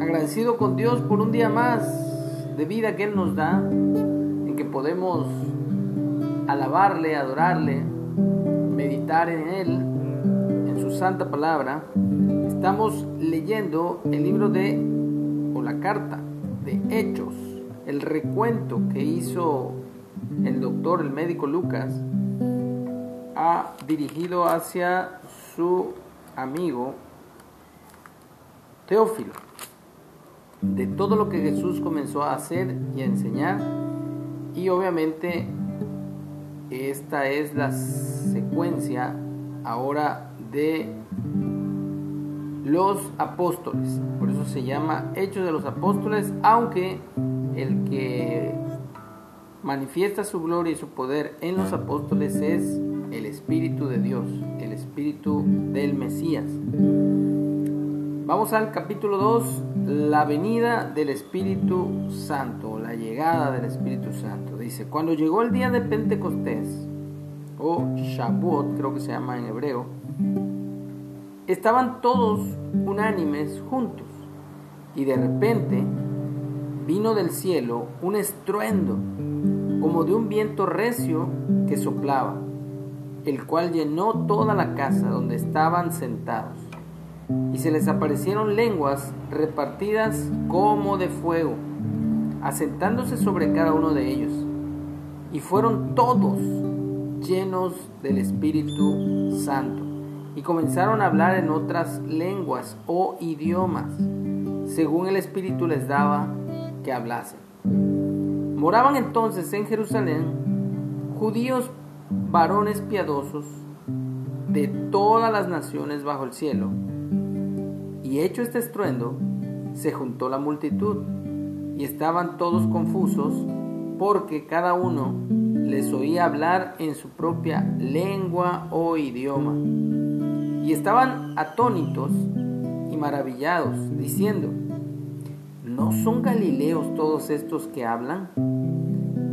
agradecido con Dios por un día más de vida que Él nos da, en que podemos alabarle, adorarle, meditar en Él, en su santa palabra. Estamos leyendo el libro de, o la carta de Hechos, el recuento que hizo el doctor, el médico Lucas, ha dirigido hacia su amigo Teófilo, de todo lo que Jesús comenzó a hacer y a enseñar, y obviamente esta es la secuencia ahora de los apóstoles, por eso se llama Hechos de los Apóstoles, aunque el que manifiesta su gloria y su poder en los apóstoles es el Espíritu de Dios, el Espíritu del Mesías. Vamos al capítulo 2, la venida del Espíritu Santo, la llegada del Espíritu Santo. Dice, cuando llegó el día de Pentecostés, o Shavuot, creo que se llama en hebreo, estaban todos unánimes juntos y de repente vino del cielo un estruendo como de un viento recio que soplaba, el cual llenó toda la casa donde estaban sentados. Y se les aparecieron lenguas repartidas como de fuego, asentándose sobre cada uno de ellos. Y fueron todos llenos del Espíritu Santo. Y comenzaron a hablar en otras lenguas o idiomas, según el Espíritu les daba que hablasen. Moraban entonces en Jerusalén judíos varones piadosos de todas las naciones bajo el cielo. Y hecho este estruendo, se juntó la multitud y estaban todos confusos porque cada uno les oía hablar en su propia lengua o idioma. Y estaban atónitos y maravillados, diciendo, ¿no son galileos todos estos que hablan?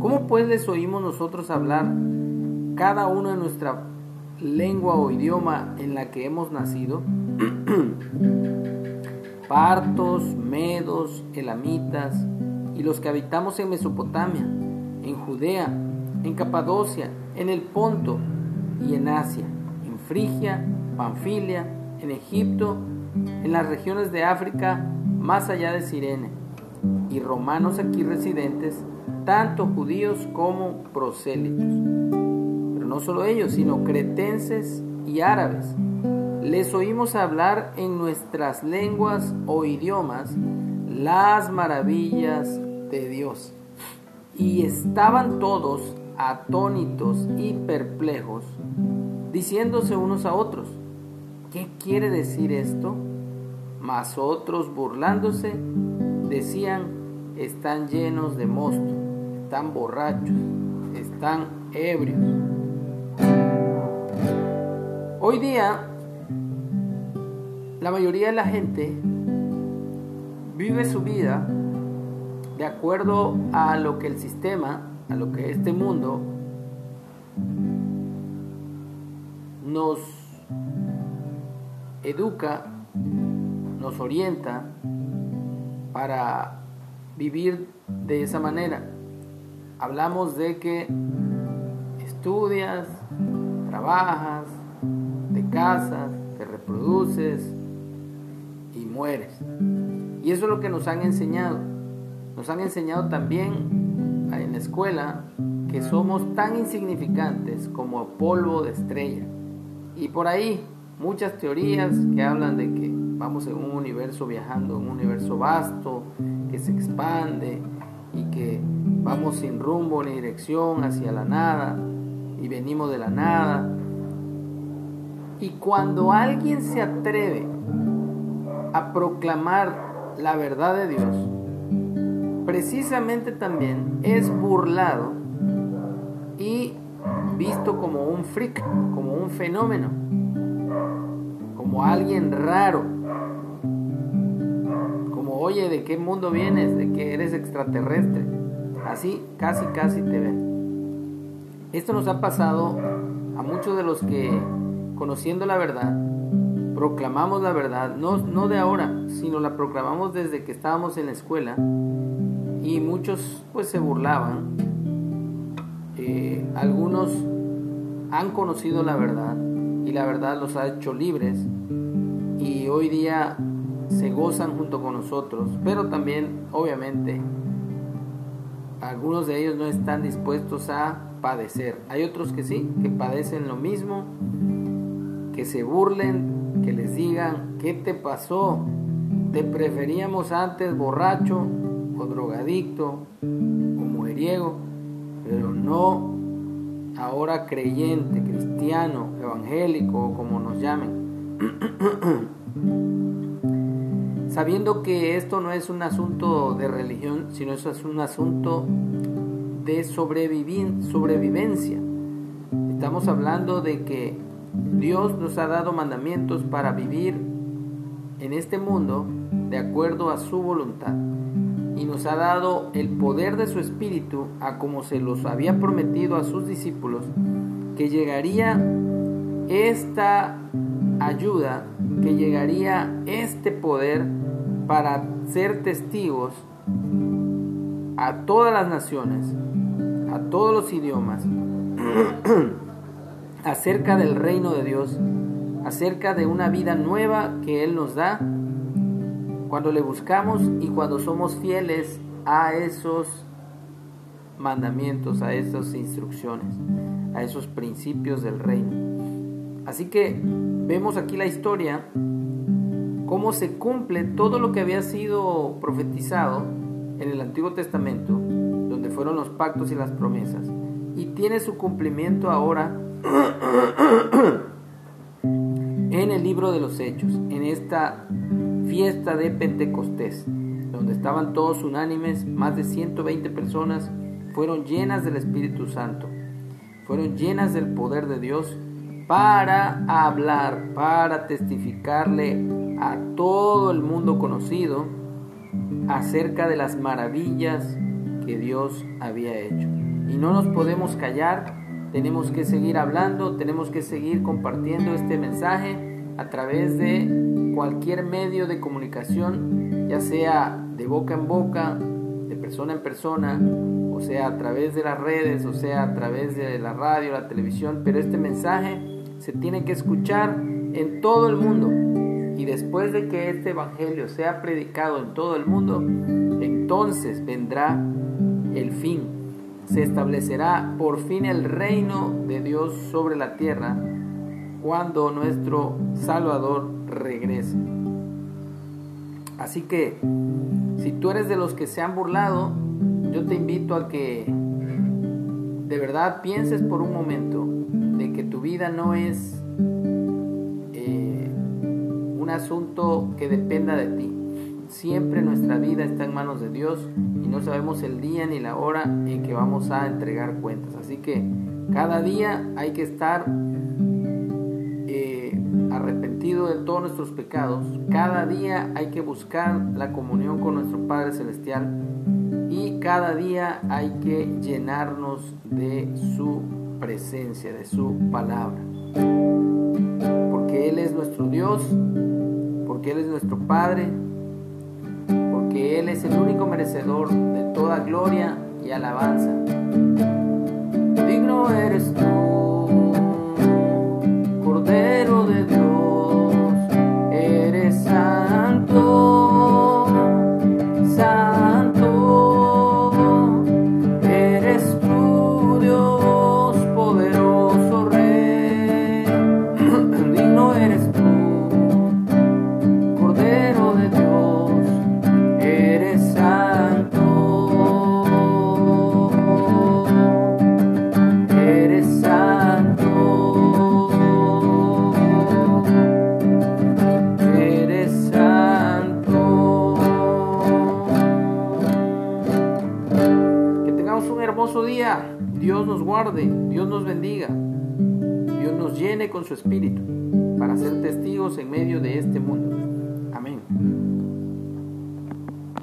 ¿Cómo pues les oímos nosotros hablar cada uno en nuestra lengua o idioma en la que hemos nacido? Partos, medos, elamitas y los que habitamos en Mesopotamia, en Judea, en Capadocia, en el Ponto y en Asia, en Frigia, Panfilia, en Egipto, en las regiones de África, más allá de Sirene, y romanos aquí residentes, tanto judíos como prosélitos. Pero no solo ellos, sino cretenses y árabes. Les oímos hablar en nuestras lenguas o idiomas las maravillas de Dios. Y estaban todos atónitos y perplejos, diciéndose unos a otros, ¿qué quiere decir esto? Mas otros burlándose decían, están llenos de mosto están borrachos, están ebrios. Hoy día, la mayoría de la gente vive su vida de acuerdo a lo que el sistema, a lo que este mundo nos educa, nos orienta para vivir de esa manera. Hablamos de que estudias, trabajas, te casas, te reproduces y mueres. Y eso es lo que nos han enseñado. Nos han enseñado también en la escuela que somos tan insignificantes como polvo de estrella. Y por ahí muchas teorías que hablan de que vamos en un universo viajando, un universo vasto, que se expande y que vamos sin rumbo ni dirección hacia la nada y venimos de la nada. Y cuando alguien se atreve a proclamar la verdad de Dios, precisamente también es burlado y visto como un freak, como un fenómeno, como alguien raro, como oye, ¿de qué mundo vienes? ¿De que eres extraterrestre? Así casi casi te ven. Esto nos ha pasado a muchos de los que, conociendo la verdad, proclamamos la verdad, no, no de ahora, sino la proclamamos desde que estábamos en la escuela y muchos pues se burlaban. Eh, algunos han conocido la verdad y la verdad los ha hecho libres y hoy día se gozan junto con nosotros, pero también obviamente algunos de ellos no están dispuestos a padecer. Hay otros que sí, que padecen lo mismo, que se burlen, que les digan, ¿qué te pasó? Te preferíamos antes borracho o drogadicto o mujeriego, pero no ahora creyente, cristiano, evangélico o como nos llamen. sabiendo que esto no es un asunto de religión, sino eso es un asunto de sobrevivencia. Estamos hablando de que Dios nos ha dado mandamientos para vivir en este mundo de acuerdo a su voluntad y nos ha dado el poder de su espíritu a como se los había prometido a sus discípulos que llegaría esta ayuda, que llegaría este poder para ser testigos a todas las naciones, a todos los idiomas, acerca del reino de Dios, acerca de una vida nueva que Él nos da cuando le buscamos y cuando somos fieles a esos mandamientos, a esas instrucciones, a esos principios del reino. Así que vemos aquí la historia cómo se cumple todo lo que había sido profetizado en el Antiguo Testamento, donde fueron los pactos y las promesas, y tiene su cumplimiento ahora en el libro de los Hechos, en esta fiesta de Pentecostés, donde estaban todos unánimes, más de 120 personas fueron llenas del Espíritu Santo, fueron llenas del poder de Dios para hablar, para testificarle a todo el mundo conocido acerca de las maravillas que Dios había hecho. Y no nos podemos callar, tenemos que seguir hablando, tenemos que seguir compartiendo este mensaje a través de cualquier medio de comunicación, ya sea de boca en boca, de persona en persona, o sea a través de las redes, o sea a través de la radio, la televisión, pero este mensaje se tiene que escuchar en todo el mundo y después de que este Evangelio sea predicado en todo el mundo, entonces vendrá el fin. Se establecerá por fin el reino de Dios sobre la tierra cuando nuestro Salvador regrese. Así que, si tú eres de los que se han burlado, yo te invito a que de verdad pienses por un momento de que tu vida no es asunto que dependa de ti. Siempre nuestra vida está en manos de Dios y no sabemos el día ni la hora en que vamos a entregar cuentas. Así que cada día hay que estar eh, arrepentido de todos nuestros pecados. Cada día hay que buscar la comunión con nuestro Padre Celestial y cada día hay que llenarnos de su presencia, de su palabra. Porque Él es nuestro Dios porque Él es nuestro Padre, Él es el único merecedor de toda gloria y alabanza. Digno eres tú, guarde, Dios nos bendiga, Dios nos llene con su espíritu para ser testigos en medio de este mundo.